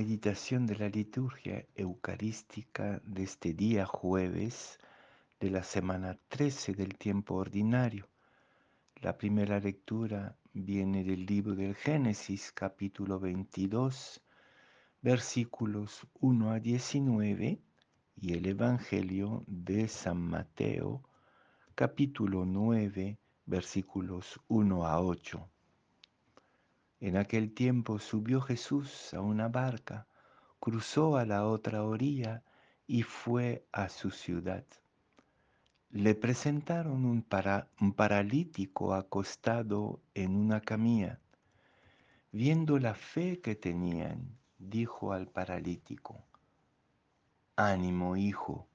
Meditación de la liturgia eucarística de este día jueves de la semana 13 del tiempo ordinario. La primera lectura viene del libro del Génesis capítulo 22 versículos 1 a 19 y el Evangelio de San Mateo capítulo 9 versículos 1 a 8. En aquel tiempo subió Jesús a una barca, cruzó a la otra orilla y fue a su ciudad. Le presentaron un, paralítico acostado en una camilla. Viendo la fe que tenían, dijo al paralítico, Ánimo, hijo,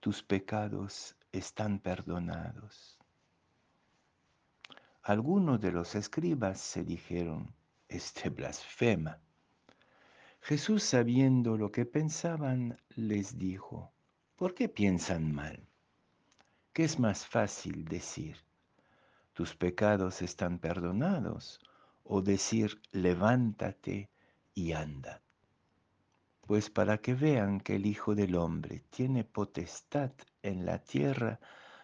tus pecados están perdonados. Algunos de los escribas se dijeron, este blasfema. Jesús, sabiendo lo que pensaban, les dijo, ¿por qué piensan mal? ¿Qué es más fácil decir? Tus pecados están perdonados o decir, levántate y anda. Pues para que vean que el Hijo del Hombre tiene potestad en la tierra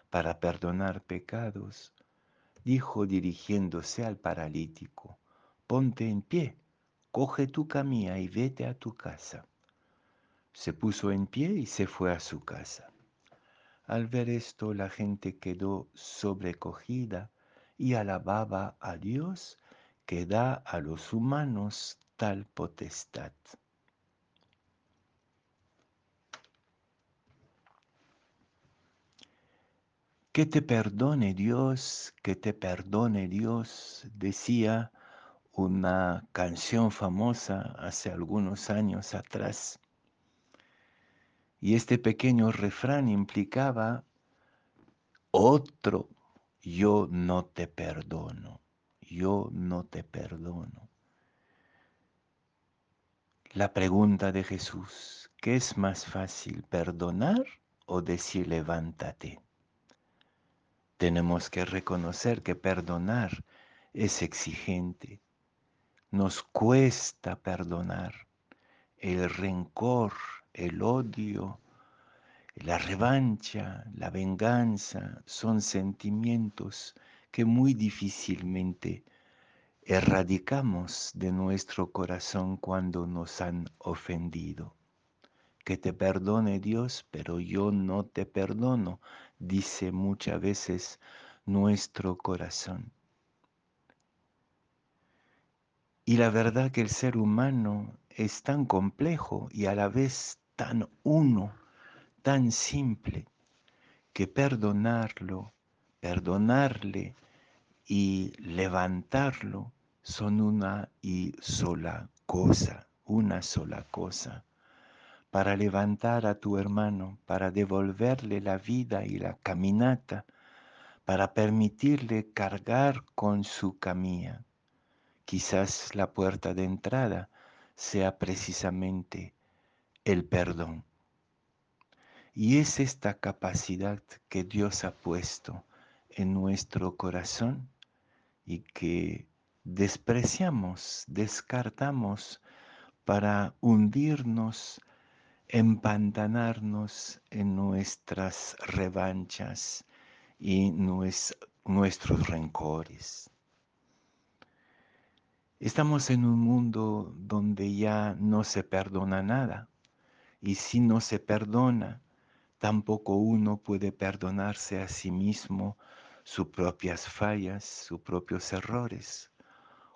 para perdonar pecados, dijo dirigiéndose al paralítico, ponte en pie, coge tu camilla y vete a tu casa. Se puso en pie y se fue a su casa. Al ver esto la gente quedó sobrecogida y alababa a Dios que da a los humanos tal potestad. Que te perdone Dios, que te perdone Dios, decía una canción famosa hace algunos años atrás. Y este pequeño refrán implicaba otro, yo no te perdono, yo no te perdono. La pregunta de Jesús, ¿qué es más fácil, perdonar o decir levántate? Tenemos que reconocer que perdonar es exigente, nos cuesta perdonar. El rencor, el odio, la revancha, la venganza son sentimientos que muy difícilmente erradicamos de nuestro corazón cuando nos han ofendido. Que te perdone Dios, pero yo no te perdono, dice muchas veces nuestro corazón. Y la verdad que el ser humano es tan complejo y a la vez tan uno, tan simple, que perdonarlo, perdonarle y levantarlo son una y sola cosa, una sola cosa. Para levantar a tu hermano, para devolverle la vida y la caminata, para permitirle cargar con su camilla Quizás la puerta de entrada sea precisamente el perdón. Y es esta capacidad que Dios ha puesto en nuestro corazón y que despreciamos, descartamos para hundirnos, empantanarnos en nuestras revanchas y nuestros rencores. Estamos en un mundo donde ya no se perdona nada. Y si no se perdona, tampoco uno puede perdonarse a sí mismo sus propias fallas, sus propios errores.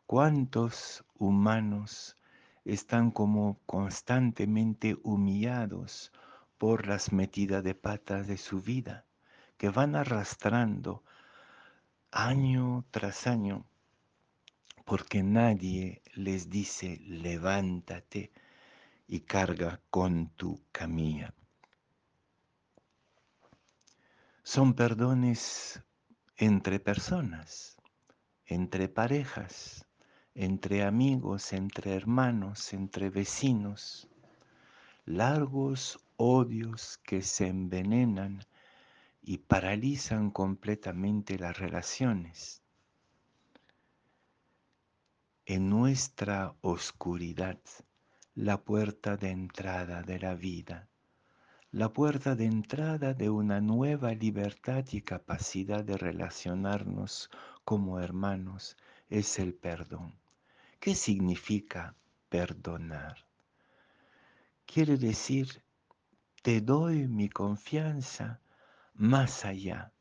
¿Cuántos humanos están como constantemente humillados por las metidas de patas de su vida, que van arrastrando año tras año porque nadie les dice levántate y carga con tu camilla. Son perdones entre personas, entre parejas, entre amigos, entre hermanos, entre vecinos, largos odios que se envenenan y paralizan completamente las relaciones en nuestra oscuridad, la puerta de entrada de la vida, la puerta de entrada de una nueva libertad y capacidad de relacionarnos como hermanos es el perdón. ¿Qué significa perdonar? Quiere decir, te doy mi confianza más allá,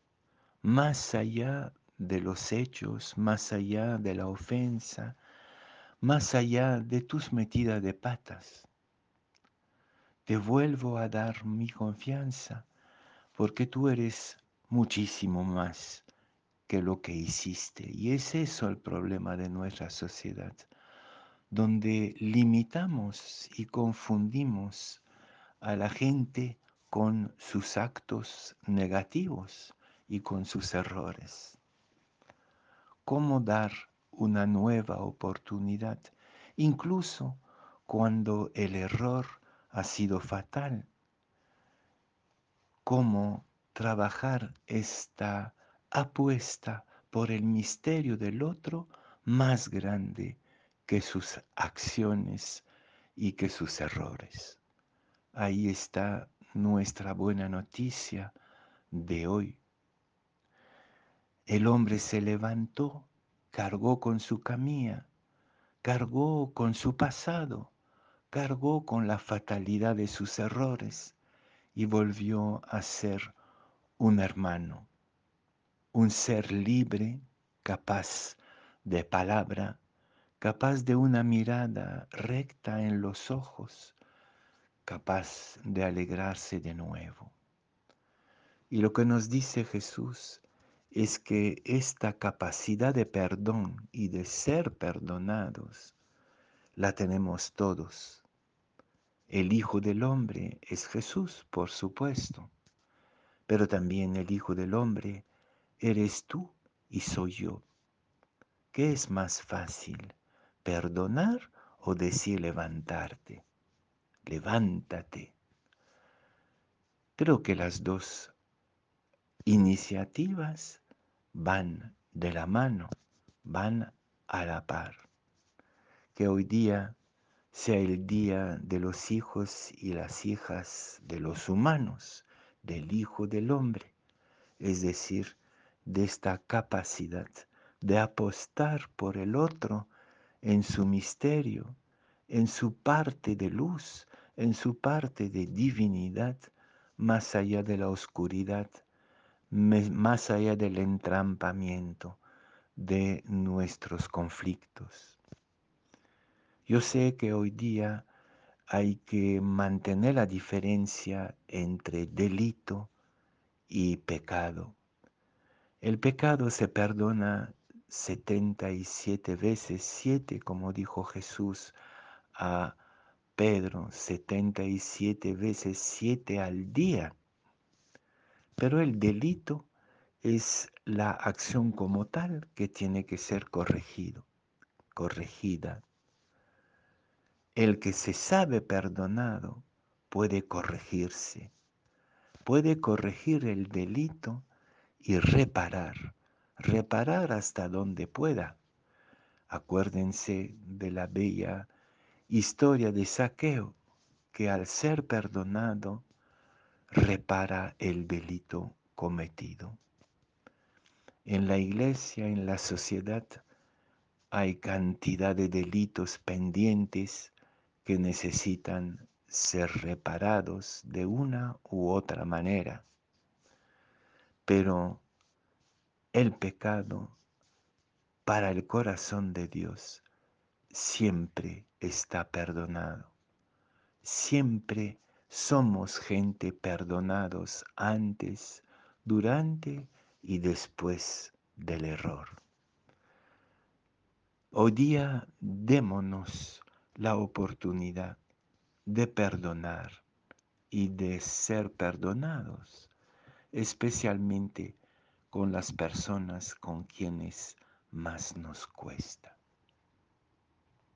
más allá de los hechos, más allá de la ofensa, más allá de tus metidas de patas. Te vuelvo a dar mi confianza porque tú eres muchísimo más que lo que hiciste. Y es eso el problema de nuestra sociedad, donde limitamos y confundimos a la gente con sus actos negativos y con sus errores. ¿Cómo dar una nueva oportunidad, incluso cuando el error ha sido fatal? ¿Cómo trabajar esta apuesta por el misterio del otro más grande que sus acciones y que sus errores? Ahí está nuestra buena noticia de hoy. El hombre se levantó, cargó con su camilla, cargó con su pasado, cargó con la fatalidad de sus errores y volvió a ser un hermano, un ser libre, capaz de palabra, capaz de una mirada recta en los ojos, capaz de alegrarse de nuevo. Y lo que nos dice Jesús es que esta capacidad de perdón y de ser perdonados la tenemos todos. El Hijo del Hombre es Jesús, por supuesto, pero también el Hijo del Hombre eres tú y soy yo. ¿Qué es más fácil, perdonar o decir levantarte? levántate. Creo que las dos iniciativas van de la mano, van a la par. Que hoy día sea el día de los hijos y las hijas de los humanos, del Hijo del Hombre, es decir, de esta capacidad de apostar por el otro en su misterio, en su parte de luz, en su parte de divinidad, más allá de la oscuridad, más allá del entrampamiento de nuestros conflictos. Yo sé que hoy día hay que mantener la diferencia entre delito y pecado. El pecado se perdona 77 veces 7, como dijo Jesús a Pedro 77 veces 7 al día. Pero el delito es la acción como tal que tiene que ser corregido, corregida. El que se sabe perdonado puede corregirse, puede corregir el delito y reparar, reparar hasta donde pueda. Acuérdense de la bella historia de saqueo que al ser perdonado repara el delito cometido. En la iglesia, en la sociedad, hay cantidad de delitos pendientes que necesitan ser reparados de una u otra manera. Pero el pecado para el corazón de Dios siempre está perdonado. Siempre somos gente perdonados antes, durante y después del error. Hoy día démonos la oportunidad de perdonar y de ser perdonados, especialmente con las personas con quienes más nos cuesta.